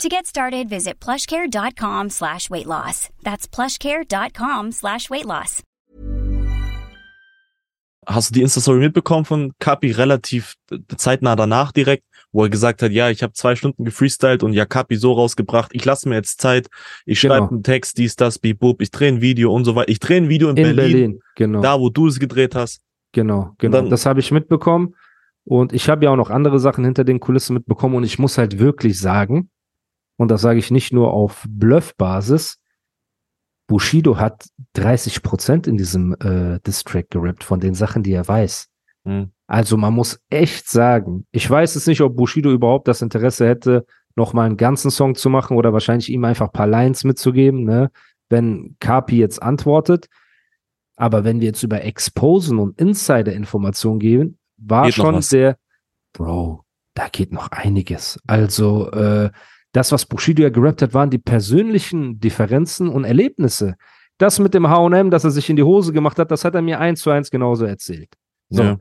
To get started, visit plushcare.com slash weight loss. That's plushcare.com slash weight loss. Hast du die Insta-Story mitbekommen von Kapi relativ zeitnah danach direkt, wo er gesagt hat, ja, ich habe zwei Stunden gefreestylt und ja Kapi so rausgebracht, ich lasse mir jetzt Zeit, ich schreibe Genau. einen Text, dies, das, bibub, ich drehe ein Video und so weiter. Ich drehe ein Video in, In Berlin, Berlin, genau. da wo du es gedreht hast. Genau, genau. dann- das habe ich mitbekommen. Und ich habe ja auch noch andere Sachen hinter den Kulissen mitbekommen. Und ich muss halt wirklich sagen, und das sage ich nicht nur auf Bluff-Basis, Bushido hat 30 Prozent in diesem äh, Distrack gerappt von den Sachen, die er weiß. Hm. Also man muss echt sagen, ich weiß es nicht, ob Bushido überhaupt das Interesse hätte, nochmal einen ganzen Song zu machen oder wahrscheinlich ihm einfach ein paar Lines mitzugeben, ne? wenn Kapi jetzt antwortet. Aber wenn wir jetzt über Exposen und Insider-Informationen gehen, war Geht schon der, Bro, da geht noch einiges. Also, äh, das, was Bushido ja gerappt hat, waren die persönlichen Differenzen und Erlebnisse. Das mit dem H&M, dass er sich in die Hose gemacht hat, das hat er mir eins zu eins genauso erzählt. So. Ja.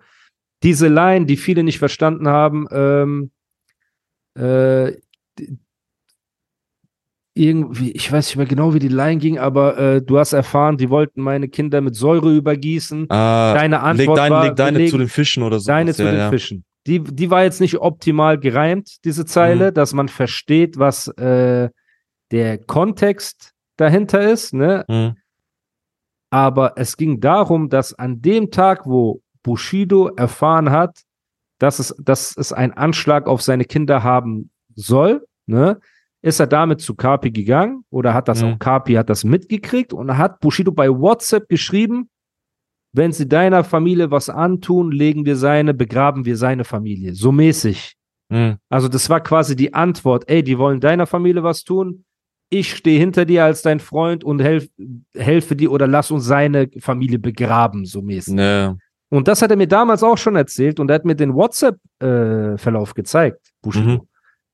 Diese Line, die viele nicht verstanden haben, ähm, äh, irgendwie, ich weiß nicht mehr genau, wie die Line ging, aber äh, du hast erfahren, die wollten meine Kinder mit Säure übergießen. Ah, Deine leg Antwort deine, war, leg deine wir zu den Fischen oder so. deine zu ja, den ja. Fischen. Die, die war jetzt nicht optimal gereimt, diese Zeile, dass man versteht, was äh, der Kontext dahinter ist, ne? Hm. Aber es ging darum, dass an dem Tag, wo Bushido erfahren hat, dass es, dass es einen Anschlag auf seine Kinder haben soll, ne, ist er damit zu Kapi gegangen oder hat das Mhm. auch Kapi hat das mitgekriegt und hat Bushido bei WhatsApp geschrieben, wenn sie deiner Familie was antun, legen wir seine, begraben wir seine Familie. So mäßig. Hm. Also das war quasi die Antwort, ey, die wollen deiner Familie was tun. Ich stehe hinter dir als dein Freund und helf, helfe dir oder lass uns seine Familie begraben, so mäßig. Ja. Und das hat er mir damals auch schon erzählt und er hat mir den WhatsApp-Verlauf gezeigt, Bushido. Mhm.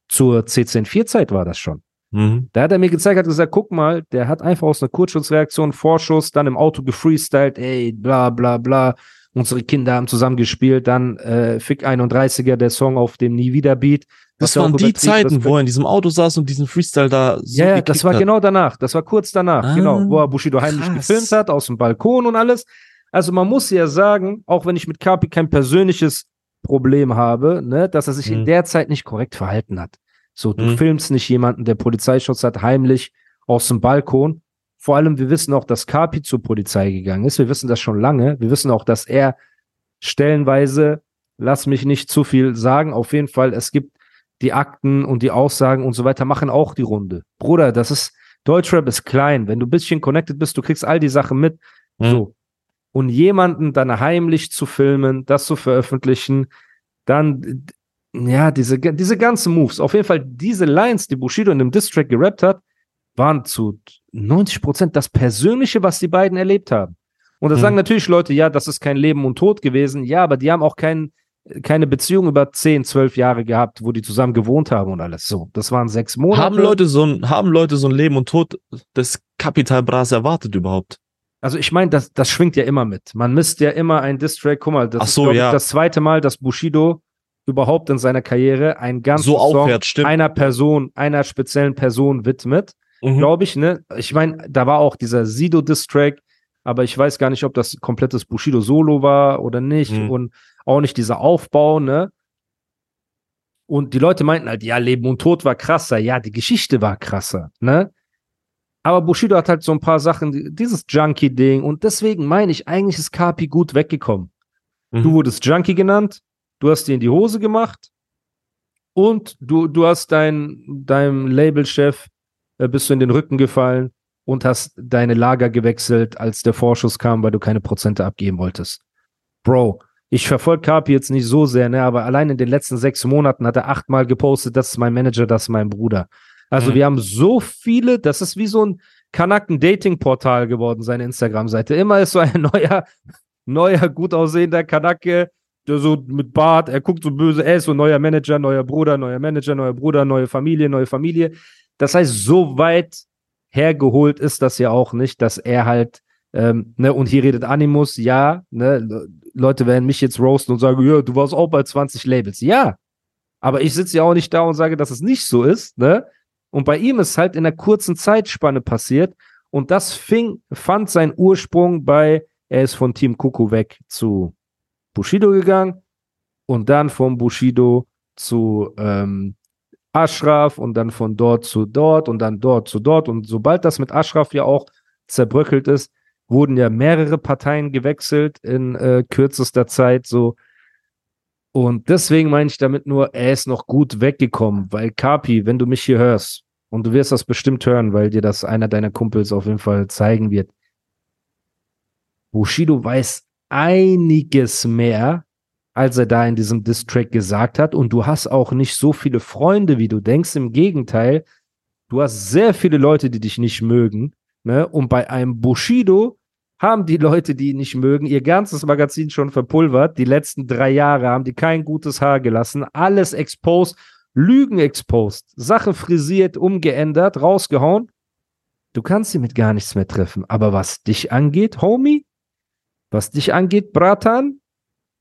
Zur C104-Zeit war das schon. Mhm. Da hat er mir gezeigt, hat gesagt, guck mal, der hat einfach aus einer Kurzschussreaktion Vorschuss, dann im Auto gefreestylt, ey, bla bla bla. Unsere Kinder haben zusammen gespielt, dann äh, Fick 31er, der Song auf dem Nie wieder Beat. Das waren die Zeiten, wo er in diesem Auto saß und diesen Freestyle da so ja, das war hat. genau danach. Das war kurz danach, Ah, genau, wo er Bushido heimlich krass. gefilmt hat, aus dem Balkon und alles. Also man muss ja sagen, auch wenn ich mit Kapi kein persönliches Problem habe, ne, dass er sich in Mhm. der Zeit nicht korrekt verhalten hat. So, du Mhm. filmst nicht jemanden, der Polizeischutz hat, heimlich aus dem Balkon. Vor allem, wir wissen auch, dass Kapi zur Polizei gegangen ist. Wir wissen das schon lange. Wir wissen auch, dass er stellenweise, lass mich nicht zu viel sagen, auf jeden Fall, es gibt die Akten und die Aussagen und so weiter machen auch die Runde. Bruder, das ist, Deutschrap ist klein. Wenn du ein bisschen connected bist, du kriegst all die Sachen mit. Mhm. So. Und jemanden dann heimlich zu filmen, das zu veröffentlichen, dann, ja, diese, diese ganzen Moves, auf jeden Fall diese Lines, die Bushido in dem Distrack gerappt hat, waren zu 90 Prozent das Persönliche, was die beiden erlebt haben. Und da Mhm. sagen natürlich Leute, ja, das ist kein Leben und Tod gewesen. Ja, aber die haben auch kein, keine Beziehung über 10, 12 Jahre gehabt, wo die zusammen gewohnt haben und alles. So, das waren sechs Monate. Haben Leute so ein, haben Leute so ein Leben und Tod des Kapital Bras erwartet überhaupt? Also ich meine, das, das schwingt ja immer mit. Man misst ja immer ein Distrack. Guck mal, das ist so, ich, ja. das zweite Mal, dass Bushido überhaupt in seiner Karriere einen ganzen So Song aufwärts, stimmt. einer Person, einer speziellen Person widmet. Mhm. Glaube ich, ne? Ich meine, da war auch dieser Sido-Distrack, aber ich weiß gar nicht, ob das komplettes Bushido-Solo war oder nicht. Mhm. Und auch nicht dieser Aufbau, ne? Und die Leute meinten halt, ja, Leben und Tod war krasser. Ja, die Geschichte war krasser, ne? Aber Bushido hat halt so ein paar Sachen, dieses Junkie-Ding. Und deswegen meine ich, eigentlich ist Kapi gut weggekommen. Mhm. Du wurdest Junkie genannt, du hast dir in die Hose gemacht und du, du hast dein, deinem Labelchef, äh, bist du in den Rücken gefallen und hast deine Lager gewechselt, als der Vorschuss kam, weil du keine Prozente abgeben wolltest. Bro, ich verfolge Kapi jetzt nicht so sehr, ne, aber allein in den letzten sechs Monaten hat er achtmal gepostet, das ist mein Manager, das ist mein Bruder. Also Mhm. wir haben so viele, das ist wie so ein Kanaken-Dating-Portal geworden, seine Instagram-Seite. Immer ist so ein neuer, neuer, gut aussehender Kanake, so mit Bart, er guckt so böse, er ist so neuer Manager, neuer Bruder, neuer Manager, neuer Bruder, neue Familie, neue Familie. Das heißt, so weit hergeholt ist das ja auch nicht, dass er halt, ähm, ne, und hier redet Animus, ja, ne, Le- Leute werden mich jetzt roasten und sagen, ja, du warst auch bei 20 Labels. Ja, aber ich sitze ja auch nicht da und sage, dass es nicht so ist, ne? Und bei ihm ist halt in einer kurzen Zeitspanne passiert und das fing, fand seinen Ursprung bei, er ist von Team Kuku weg zu Bushido gegangen und dann von Bushido zu ähm, Ashraf und dann von dort zu dort und dann dort zu dort. Und sobald das mit Ashraf ja auch zerbröckelt ist, wurden ja mehrere Parteien gewechselt in äh, kürzester Zeit so. Und deswegen meine ich damit nur, er ist noch gut weggekommen, weil Kapi, wenn du mich hier hörst, und du wirst das bestimmt hören, weil dir das einer deiner Kumpels auf jeden Fall zeigen wird. Bushido weiß einiges mehr, als er da in diesem Distrack gesagt hat. Und du hast auch nicht so viele Freunde, wie du denkst. Im Gegenteil, du hast sehr viele Leute, die dich nicht mögen. Ne? Und bei einem Bushido haben die Leute, die ihn nicht mögen, ihr ganzes Magazin schon verpulvert. Die letzten drei Jahre haben die kein gutes Haar gelassen. Alles exposed, Lügen exposed, Sachen frisiert, umgeändert, rausgehauen. Du kannst sie mit gar nichts mehr treffen. Aber was dich angeht, Homie, was dich angeht, Bratan,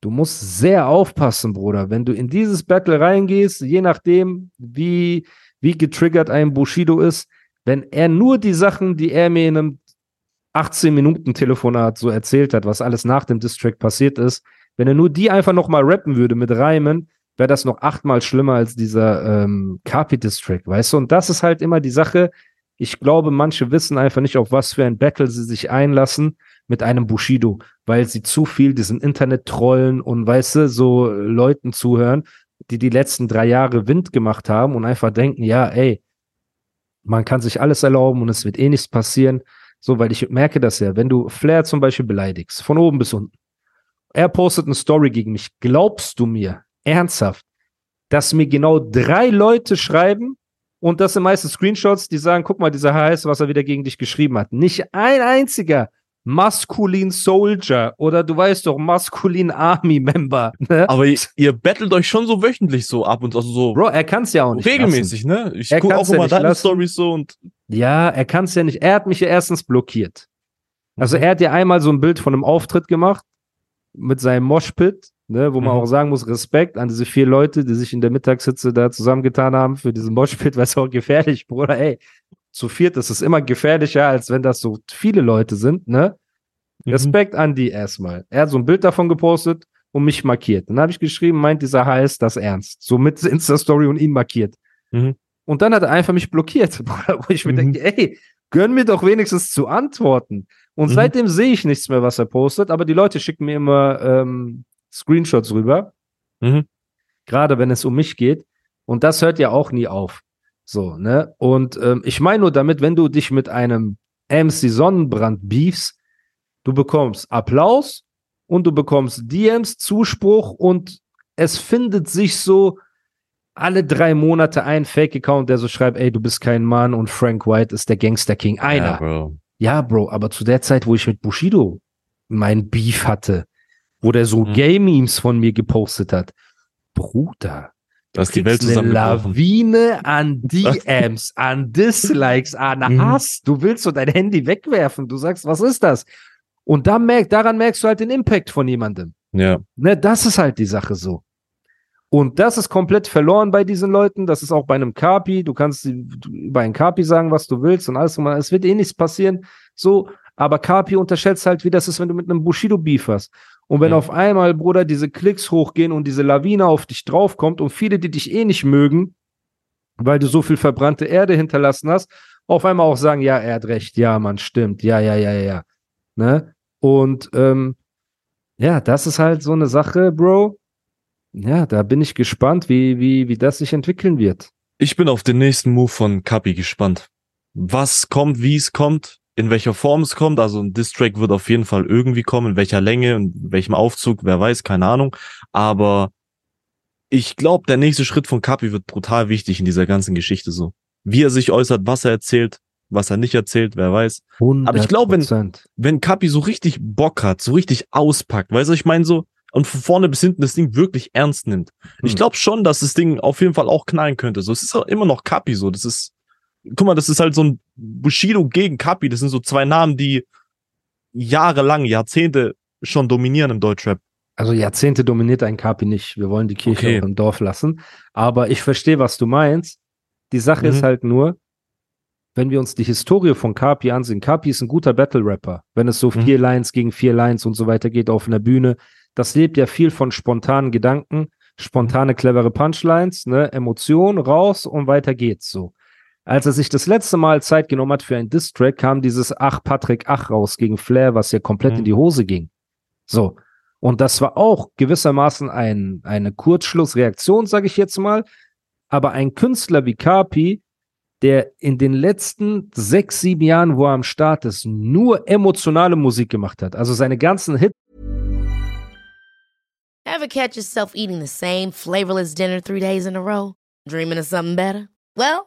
du musst sehr aufpassen, Bruder. Wenn du in dieses Battle reingehst, je nachdem, wie, wie getriggert ein Bushido ist, wenn er nur die Sachen, die er mir in einem 18-Minuten-Telefonat so erzählt hat, was alles nach dem Distrack passiert ist, wenn er nur die einfach nochmal rappen würde mit Reimen, wäre das noch achtmal schlimmer als dieser ähm, Carpi-Distrack, weißt du? Und das ist halt immer die Sache. Ich glaube, manche wissen einfach nicht, auf was für ein Battle sie sich einlassen mit einem Bushido, weil sie zu viel diesen Internet trollen und weißt du, so Leuten zuhören, die die letzten drei Jahre Wind gemacht haben und einfach denken, ja, ey, man kann sich alles erlauben und es wird eh nichts passieren. So, weil ich merke das ja, wenn du Flair zum Beispiel beleidigst, von oben bis unten, er postet eine Story gegen mich, glaubst du mir ernsthaft, dass mir genau drei Leute schreiben und das sind meistens Screenshots, die sagen, guck mal, dieser HS, was er wieder gegen dich geschrieben hat. Nicht ein einziger maskulin Soldier oder du weißt doch, maskulin Army Member. Ne? Aber ihr, ihr battelt euch schon so wöchentlich so ab und also so Bro, er kann es ja auch nicht. regelmäßig, ne? Ich Er gucke auch ja immer nicht deine lassen. Stories so und Ja, er kann es ja nicht. Er hat mich ja erstens blockiert. Also er hat ja einmal so ein Bild von einem Auftritt gemacht mit seinem Moshpit, ne, wo man Mhm. auch sagen muss, Respekt an diese vier Leute, die sich in der Mittagssitze da zusammengetan haben für diesen Moshpit, weil es auch gefährlich, Bruder, ey. Zu viert ist es immer gefährlicher, als wenn das so viele Leute sind, ne? Mhm. Respekt an die erstmal. Er hat so ein Bild davon gepostet und mich markiert. Dann habe ich geschrieben, meint dieser HS das ernst. So mit Insta-Story und ihn markiert. Mhm. Und dann hat er einfach mich blockiert, wo ich mir Mhm. denke, ey, gönn mir doch wenigstens zu antworten. Und Mhm. seitdem sehe ich nichts mehr, was er postet, aber die Leute schicken mir immer ähm, Screenshots rüber. Mhm. Gerade wenn es um mich geht. Und das hört ja auch nie auf. So, ne? Und ähm, ich meine nur damit, wenn du dich mit einem MC Sonnenbrand beefst, du bekommst Applaus und du bekommst DMs, Zuspruch und es findet sich so alle drei Monate ein Fake-Account, der so schreibt, ey, du bist kein Mann und Frank White ist der Gangster King. Einer. Ja, Bro. Ja, Bro, aber zu der Zeit, wo ich mit Bushido mein Beef hatte, wo der so Mhm. Gay-Memes von mir gepostet hat, Bruder, Da ist die Welt eine zusammengebrochen. Lawine an DMs, an Dislikes, an Mhm. Hass. Du willst so dein Handy wegwerfen. Du sagst, was ist das? Und da merk, daran merkst du halt den Impact von jemandem. Ja. Ne, das ist halt die Sache so. Und das ist komplett verloren bei diesen Leuten. Das ist auch bei einem Kapi. Du kannst über einen Kapi sagen, was du willst und alles. Es wird eh nichts passieren. So, aber Kapi unterschätzt halt, wie das ist, wenn du mit einem Bushido Beef hast. Und wenn Mhm. auf einmal, Bruder, diese Klicks hochgehen und diese Lawine auf dich draufkommt und viele, die dich eh nicht mögen, weil du so viel verbrannte Erde hinterlassen hast, auf einmal auch sagen, ja, er hat recht, ja, man stimmt, ja, ja, ja, ja, ja. Ne? Und ähm, ja, das ist halt so eine Sache, Bro. Ja, da bin ich gespannt, wie, wie, wie das sich entwickeln wird. Ich bin auf den nächsten Move von Kapi gespannt. Was kommt, wie es kommt, in welcher Form es kommt. Also ein Distrack wird auf jeden Fall irgendwie kommen, in welcher Länge, in welchem Aufzug, wer weiß, keine Ahnung. Aber ich glaube, der nächste Schritt von Kapi wird brutal wichtig in dieser ganzen Geschichte so. wie er sich äußert, was er erzählt, was er nicht erzählt, wer weiß. 100%. Aber ich glaube, wenn- Wenn Kapi so richtig Bock hat, so richtig auspackt, weißt du, ich meine so, und von vorne bis hinten das Ding wirklich ernst nimmt. Ich Hm. glaube schon, dass das Ding auf jeden Fall auch knallen könnte. So, es ist auch immer noch Kapi so. Das ist, guck mal, das ist halt so ein Bushido gegen Kapi. Das sind so zwei Namen, die jahrelang, Jahrzehnte schon dominieren im Deutschrap. Also Jahrzehnte dominiert ein Kapi nicht. Wir wollen die Kirche Okay. im Dorf lassen. Aber ich verstehe, was du meinst. Die Sache Mhm. ist halt nur, wenn wir uns die Historie von Kapi ansehen, Kapi ist ein guter Battle-Rapper. Wenn es so Mhm. vier Lines gegen vier Lines und so weiter geht auf einer Bühne, das lebt ja viel von spontanen Gedanken, spontane, clevere Punchlines, ne, Emotionen raus und weiter geht's so. Als er sich das letzte Mal Zeit genommen hat für einen Diss-Track, kam dieses Ach, Patrick, Ach raus gegen Flair, was ja komplett Mhm. in die Hose ging. So. Und das war auch gewissermaßen ein, eine Kurzschlussreaktion, sage ich jetzt mal. Aber ein Künstler wie Kapi, der in den letzten sechs, sieben Jahren, wo er am Start ist, nur emotionale Musik gemacht hat. Also seine ganzen Hits Ever catch yourself eating the same flavorless dinner three days in a row? Dreaming of something better? Well,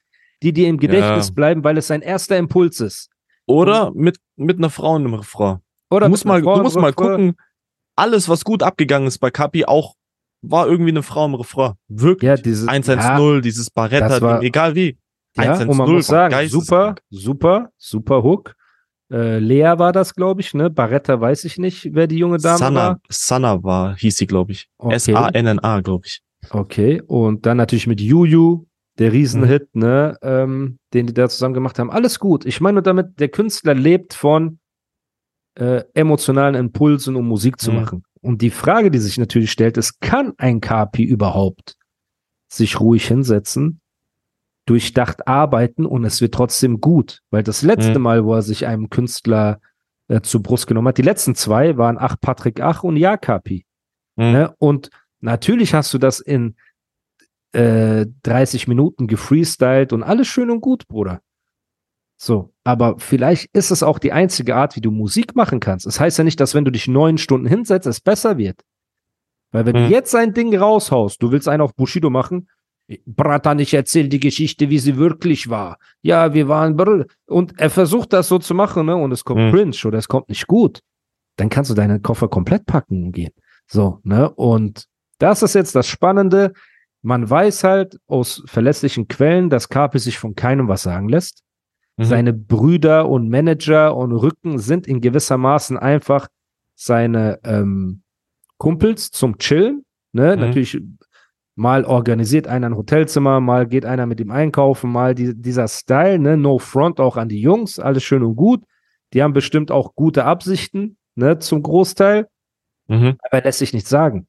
die dir im Gedächtnis Ja. bleiben, weil es sein erster Impuls ist. Oder mit, mit einer Frau in einem Refrain. Oder du musst mal, Frau du musst mal gucken, alles, was gut abgegangen ist bei Kapi, auch war irgendwie eine Frau im Refrain. Wirklich. Ja, dieses 110, dieses Barretta, war- egal wie. Ja, 110 und man muss sagen, super, super, super Hook. Äh, Lea war das, glaube ich, ne? Barretta weiß ich nicht, wer die junge Dame Sanna, war. Sanna war, hieß sie, glaube ich. Okay. S-A-N-N-A, glaube ich. Okay, und dann natürlich mit Juju, der Riesenhit, Mhm. ne, ähm, den die da zusammen gemacht haben. Alles gut. Ich meine nur damit, der Künstler lebt von äh, emotionalen Impulsen, um Musik zu Mhm. machen. Und die Frage, die sich natürlich stellt, ist, kann ein Kapi überhaupt sich ruhig hinsetzen, durchdacht arbeiten und es wird trotzdem gut? Weil das letzte Mhm. Mal, wo er sich einem Künstler äh, zur Brust genommen hat, die letzten zwei waren Ach Patrick Ach und Ja Kapi. Mhm. Ne? Und natürlich hast du das in äh, 30 Minuten gefreestylt und alles schön und gut, Bruder. So, aber vielleicht ist es auch die einzige Art, wie du Musik machen kannst. Es heißt ja nicht, dass wenn du dich neun Stunden hinsetzt, es besser wird. Weil wenn du Mhm. jetzt ein Ding raushaust, du willst einen auf Bushido machen, Bratan, ich erzähl die Geschichte, wie sie wirklich war. Ja, wir waren brr. und er versucht das so zu machen, ne? Und es kommt Mhm. cringe oder es kommt nicht gut. Dann kannst du deinen Koffer komplett packen und gehen. So, ne? Und das ist jetzt das Spannende. Man weiß halt aus verlässlichen Quellen, dass Kapi sich von keinem was sagen lässt. Mhm. Seine Brüder und Manager und Rücken sind in gewissermaßen einfach seine ähm, Kumpels zum Chillen. Ne? Mhm. Natürlich mal organisiert einer ein Hotelzimmer, mal geht einer mit ihm einkaufen, mal die, dieser Style, ne? No front auch an die Jungs, alles schön und gut. Die haben bestimmt auch gute Absichten, ne, zum Großteil Mhm. aber er lässt sich nichts sagen.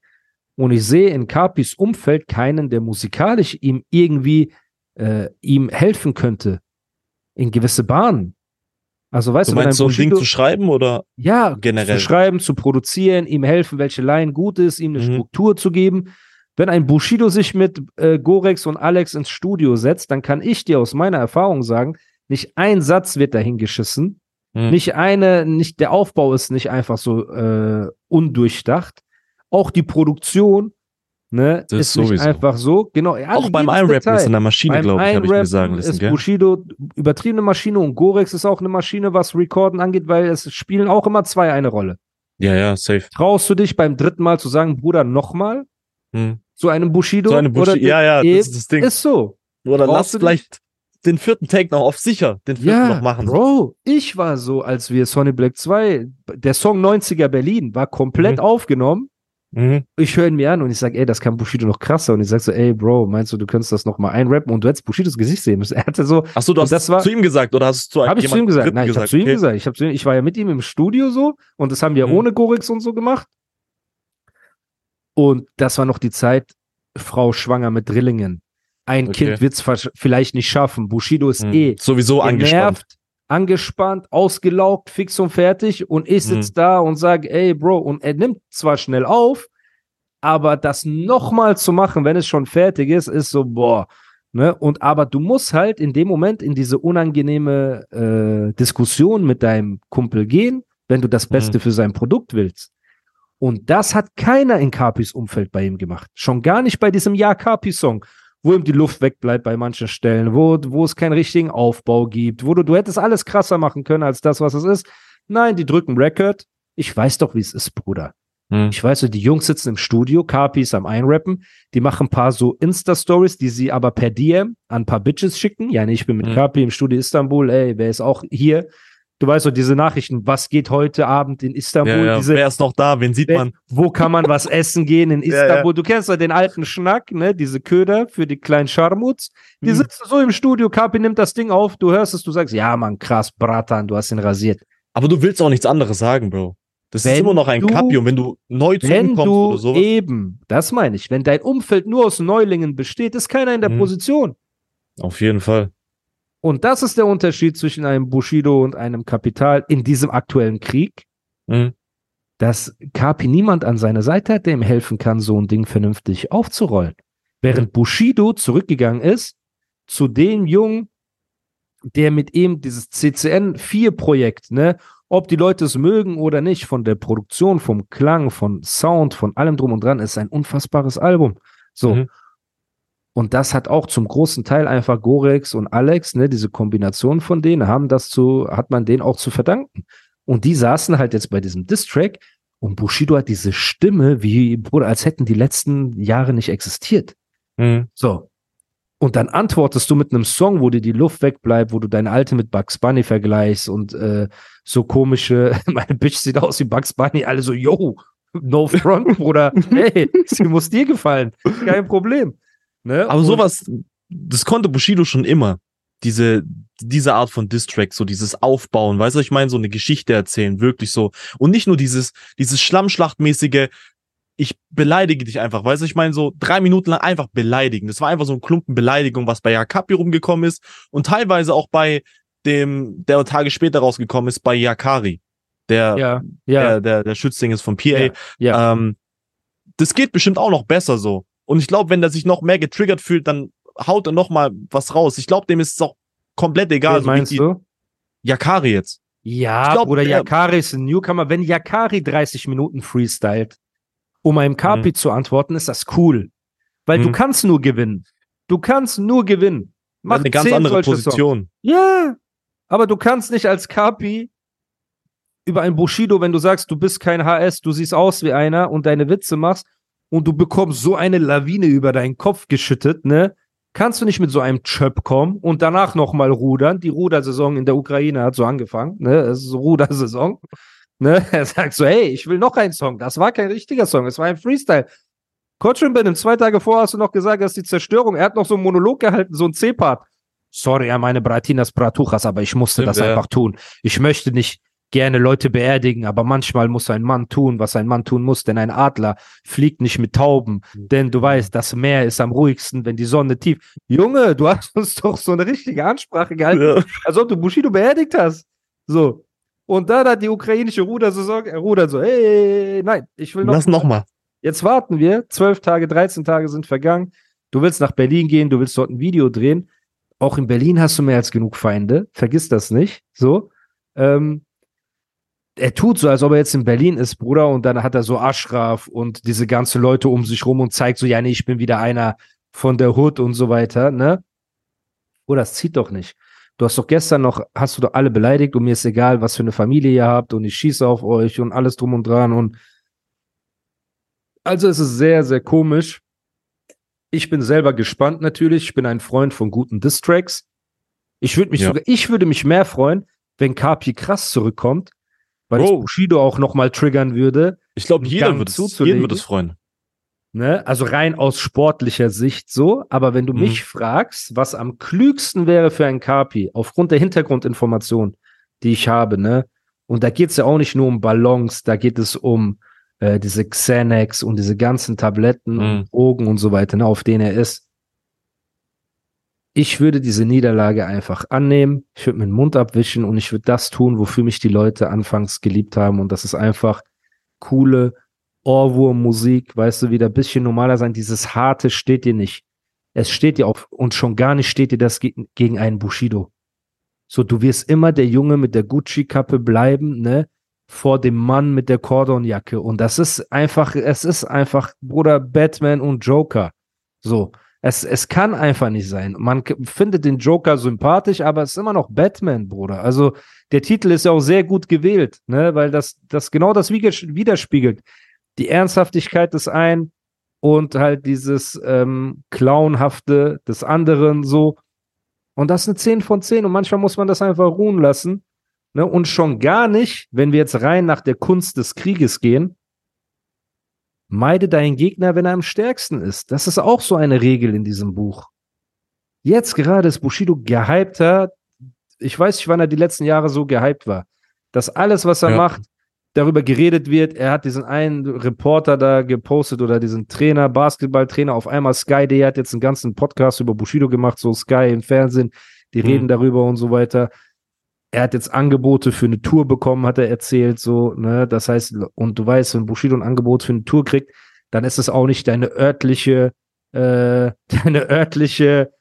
Und ich sehe in Capis Umfeld keinen, der musikalisch ihm irgendwie äh, ihm helfen könnte in gewisse Bahnen. Also weißt Du du, wenn meinst, so ein Ding zu schreiben oder? ja, generell? zu schreiben, zu produzieren, ihm helfen, welche Line gut ist, ihm eine Mhm. Struktur zu geben. Wenn ein Bushido sich mit äh, Gorex und Alex ins Studio setzt, dann kann ich dir aus meiner Erfahrung sagen, nicht ein Satz wird dahin geschissen, Mhm. nicht eine, nicht der Aufbau ist nicht einfach so äh, undurchdacht. Auch die Produktion, ne, Das ist nicht sowieso. einfach so. Genau, alle- Auch beim Detail. ist in der Maschine, Beim glaube ich, habe ich mir sagen lassen, ist gell? Bushido übertriebene Maschine und Gorex ist auch eine Maschine, was Recorden angeht, weil es spielen auch immer zwei eine Rolle. Ja, ja, safe. Traust du dich beim dritten Mal zu sagen, Bruder, nochmal Mhm. zu einem Bushido? So eine Buschi Oder ja, ja, das ist das Ding. Ist so. Oder Brauchst lass vielleicht den vierten Take noch auf sicher, den vierten Ja, noch machen. Bro, ich war so, als wir Sonny Black 2, der Song 90er Berlin war komplett Mhm. aufgenommen. Mhm. Ich höre ihn mir an und ich sage, ey, das kann Bushido noch krasser. Und ich sag so, ey, Bro, meinst du, du könntest das noch mal einrappen? Und du hättest Bushidos Gesicht sehen müssen. Er hatte so, Ach so, du hast das war- zu ihm gesagt oder hast du zu Habe ich zu ihm gesagt. Nein, ich habe zu ihm Okay. gesagt. Ich, hab zu ihm, ich war ja mit ihm im Studio so und das haben wir Mhm. ohne Gorix und so gemacht. Und das war noch die Zeit, Frau schwanger mit Drillingen. Ein Okay. Kind wird es vielleicht nicht schaffen. Bushido ist Mhm. eh Sowieso genervt, angespannt, ausgelaugt, fix und fertig. Und ich Mhm. sitze da und sage, ey, Bro, und er nimmt zwar schnell auf, aber das nochmal zu machen, wenn es schon fertig ist, ist so, boah. Ne? Und aber du musst halt in dem Moment in diese unangenehme äh, Diskussion mit deinem Kumpel gehen, wenn du das Beste für sein Produkt willst. Und das hat keiner in Capis Umfeld bei ihm gemacht. Schon gar nicht bei diesem Ja Capi-Song, wo ihm die Luft wegbleibt bei manchen Stellen, wo, wo es keinen richtigen Aufbau gibt, wo du, du hättest alles krasser machen können als das, was es ist. Nein, die drücken Record. Ich weiß doch, wie es ist, Bruder. Mhm. Ich weiß so, die Jungs sitzen im Studio, Kapi ist am Einrappen, die machen ein paar so Insta-Stories, die sie aber per DM an ein paar Bitches schicken. Ja, nee, ich bin mit. Kapi im Studio Istanbul, ey, wer ist auch hier? Du weißt so, diese Nachrichten, was geht heute Abend in Istanbul? Ja, ja. Diese, Wer ist noch da? Wen sieht Wer- man? wo kann man was essen gehen in Ja, ja. Istanbul? Du kennst doch den alten Schnack, ne? Diese Köder für die kleinen Scharmuts. Die Mhm. sitzen so im Studio, Kapi nimmt das Ding auf, du hörst es, du sagst, ja, Mann, krass, Bratan, du hast ihn rasiert. Aber du willst auch nichts anderes sagen, Bro. Das Wenn ist immer noch ein Kapi und wenn du neu zu ihm kommst oder sowas. eben, das meine ich, wenn dein Umfeld nur aus Neulingen besteht, ist keiner in der Mhm. Position. Auf jeden Fall. Und das ist der Unterschied zwischen einem Bushido und einem Kapital in diesem aktuellen Krieg, Mhm. dass Kapi niemand an seiner Seite hat, der ihm helfen kann, so ein Ding vernünftig aufzurollen. Während Bushido zurückgegangen ist zu dem Jungen, der mit ihm dieses CCN4-Projekt, ne, ob die Leute es mögen oder nicht, von der Produktion, vom Klang, von Sound, von allem drum und dran, ist ein unfassbares Album. So. Mhm. Und das hat auch zum großen Teil einfach Gorex und Alex, ne, diese Kombination von denen, haben das zu, hat man denen auch zu verdanken. Und die saßen halt jetzt bei diesem Distrack und Bushido hat diese Stimme, wie, Bruder, als hätten die letzten Jahre nicht existiert. Mhm. So. Und dann antwortest du mit einem Song, wo dir die Luft wegbleibt, wo du deine alte mit Bugs Bunny vergleichst und äh, so komische, meine Bitch sieht aus wie Bugs Bunny, alle so, yo, no front, Bruder, hey, sie muss dir gefallen, kein Problem. Ne? Aber Und- sowas, das konnte Bushido schon immer. Diese, diese Art von Distrack, so dieses Aufbauen, weißt du, ich meine, so eine Geschichte erzählen, wirklich so. Und nicht nur dieses, dieses Schlammschlachtmäßige, ich beleidige dich einfach, weißt du, ich meine, so drei Minuten lang einfach beleidigen. Das war einfach so ein Klumpen Beleidigung, was bei Yakapi rumgekommen ist und teilweise auch bei dem, der Tage später rausgekommen ist, bei Yakari, der, ja, ja, der, der, der Schützling ist von PA. ja, ja. Ähm, das geht bestimmt auch noch besser so. Und ich glaube, wenn der sich noch mehr getriggert fühlt, dann haut er noch mal was raus. Ich glaube, dem ist es auch komplett egal. Wen so wie meinst du? Yakari jetzt. Ja, glaub, Bruder, der- Yakari ist ein Newcomer. Wenn Yakari 30 Minuten freestylt, um einem Kapi zu antworten, ist das cool. Weil du Mhm. kannst nur gewinnen. Du kannst nur gewinnen. Mach eine ganz andere solche Songs. Position. Ja, aber du kannst nicht als Kapi über ein Bushido, wenn du sagst, du bist kein HS, du siehst aus wie einer und deine Witze machst und du bekommst so eine Lawine über deinen Kopf geschüttet, ne? Kannst du nicht mit so einem Chöp kommen und danach nochmal rudern? Die Rudersaison in der Ukraine hat so angefangen, ne? Es ist so Rudersaison. Ne? Er sagt so, hey, ich will noch einen Song. Das war kein richtiger Song, es war ein Freestyle. Kotschin Benim, zwei Tage vorher hast du noch gesagt, dass die Zerstörung, er hat noch so einen Monolog gehalten, so ein C-Part. Sorry an meine Bratinas Bratuchas, aber ich musste Stimmt, das ja. einfach tun. Ich möchte nicht gerne Leute beerdigen, aber manchmal muss ein Mann tun, was ein Mann tun muss, denn ein Adler fliegt nicht mit Tauben, denn du weißt, das Meer ist am ruhigsten, wenn die Sonne tief. Junge, du hast uns doch so eine richtige Ansprache gehalten, Ja. als ob du Bushido beerdigt hast. So. Und dann hat die ukrainische Rudersaison, er rudert so, hey, nein, ich will noch Lass noch mal. Jetzt warten wir. Zwölf Tage, 13 Tage sind vergangen. Du willst nach Berlin gehen, du willst dort ein Video drehen. Auch in Berlin hast du mehr als genug Feinde. Vergiss das nicht. So. Ähm, er tut so, als ob er jetzt in Berlin ist, Bruder, und dann hat er so Ashraf und diese ganzen Leute um sich rum und zeigt so, ja, nee, ich bin wieder einer von der Hood und so weiter, ne? Bruder, das zieht doch nicht. Du hast doch gestern noch, hast du doch alle beleidigt und mir ist egal, was für eine Familie ihr habt und ich schieße auf euch und alles drum und dran und also es ist sehr, sehr komisch. Ich bin selber gespannt natürlich. Ich bin ein Freund von guten Distracks. Ich würde mich Ja. sogar, ich würde mich mehr freuen, wenn Kapi krass zurückkommt, weil Bro. Bushido auch nochmal triggern würde. Ich glaube, jeder wird es, jeden wird es freuen. Ne? Also rein aus sportlicher Sicht so. Aber wenn du Mhm. mich fragst, was am klügsten wäre für ein Kapi, aufgrund der Hintergrundinformation, die ich habe, ne? Und da geht es ja auch nicht nur um Ballons, da geht es um äh, diese Xanax und diese ganzen Tabletten Mhm. und Drogen und so weiter, ne, auf denen er ist. Ich würde diese Niederlage einfach annehmen, ich würde mir den Mund abwischen und ich würde das tun, wofür mich die Leute anfangs geliebt haben. Und das ist einfach coole Ohrwurm-Musik, weißt du, wieder ein bisschen normaler sein. Dieses Harte steht dir nicht. Es steht dir auf, und schon gar nicht steht dir das ge gegen einen Bushido. So, du wirst immer der Junge mit der Gucci-Kappe bleiben, ne? Vor dem Mann mit der Cordonjacke. Und das ist einfach, es ist einfach, Bruder, Batman und Joker. So. Es, es kann einfach nicht sein. Man findet den Joker sympathisch, aber es ist immer noch Batman, Bruder. Also der Titel ist ja auch sehr gut gewählt, ne? Weil das, das genau das widerspiegelt. Die Ernsthaftigkeit des einen und halt dieses ähm, Clownhafte des anderen so. Und das ist eine 10 von 10 und manchmal muss man das einfach ruhen lassen. Ne? Und schon gar nicht, wenn wir jetzt rein nach der Kunst des Krieges gehen, meide deinen Gegner, wenn er am stärksten ist. Das ist auch so eine Regel in diesem Buch. Jetzt gerade ist Bushido gehypter. Ich weiß nicht, wann er die letzten Jahre so gehypt war. Dass alles, was er Ja. macht, darüber geredet wird. Er hat diesen einen Reporter da gepostet oder diesen Trainer, Basketballtrainer, auf einmal Sky, der hat jetzt einen ganzen Podcast über Bushido gemacht, so Sky im Fernsehen, die Mhm. reden darüber und so weiter. Er hat jetzt Angebote für eine Tour bekommen, hat er erzählt, so, ne, das heißt, und du weißt, wenn Bushido ein Angebot für eine Tour kriegt, dann ist es auch nicht deine örtliche, äh, deine örtliche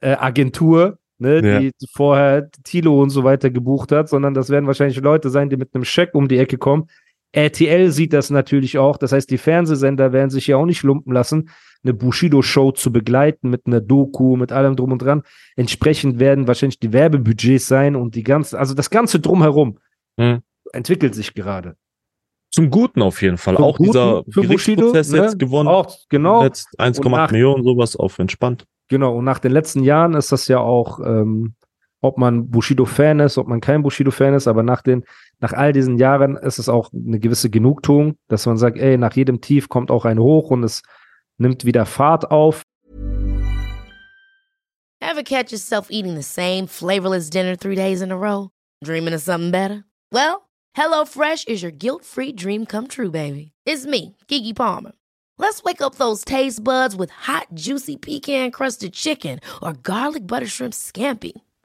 äh, Agentur, ne, Ja. die vorher Tilo und so weiter gebucht hat, sondern das werden wahrscheinlich Leute sein, die mit einem Scheck um die Ecke kommen. RTL sieht das natürlich auch. Das heißt, die Fernsehsender werden sich ja auch nicht lumpen lassen, eine Bushido-Show zu begleiten mit einer Doku, mit allem drum und dran. Entsprechend werden wahrscheinlich die Werbebudgets sein und die ganze, also das ganze drumherum Mhm. entwickelt sich gerade. Zum Guten auf jeden Fall. Zum auch Guten dieser für Bushido, Gerichtsprozess ne? jetzt gewonnen. Auch, genau. Letzt Und 1,8 nach- Millionen, sowas auf entspannt. Genau, und nach den letzten Jahren ist das ja auch, ähm, ob man Bushido-Fan ist, ob man kein Bushido-Fan ist, aber nach den, nach all diesen Jahren ist es auch eine gewisse Genugtuung, dass man sagt, ey, nach jedem Tief kommt auch ein Hoch und es nimmt wieder Fahrt auf. Ever catch yourself eating the same flavorless dinner three days in a row? Dreaming of something better? Well, HelloFresh is your guilt free dream come true, baby. It's me, Kiki Palmer. Let's wake up those taste buds with hot, juicy pecan crusted chicken or garlic butter shrimp scampi.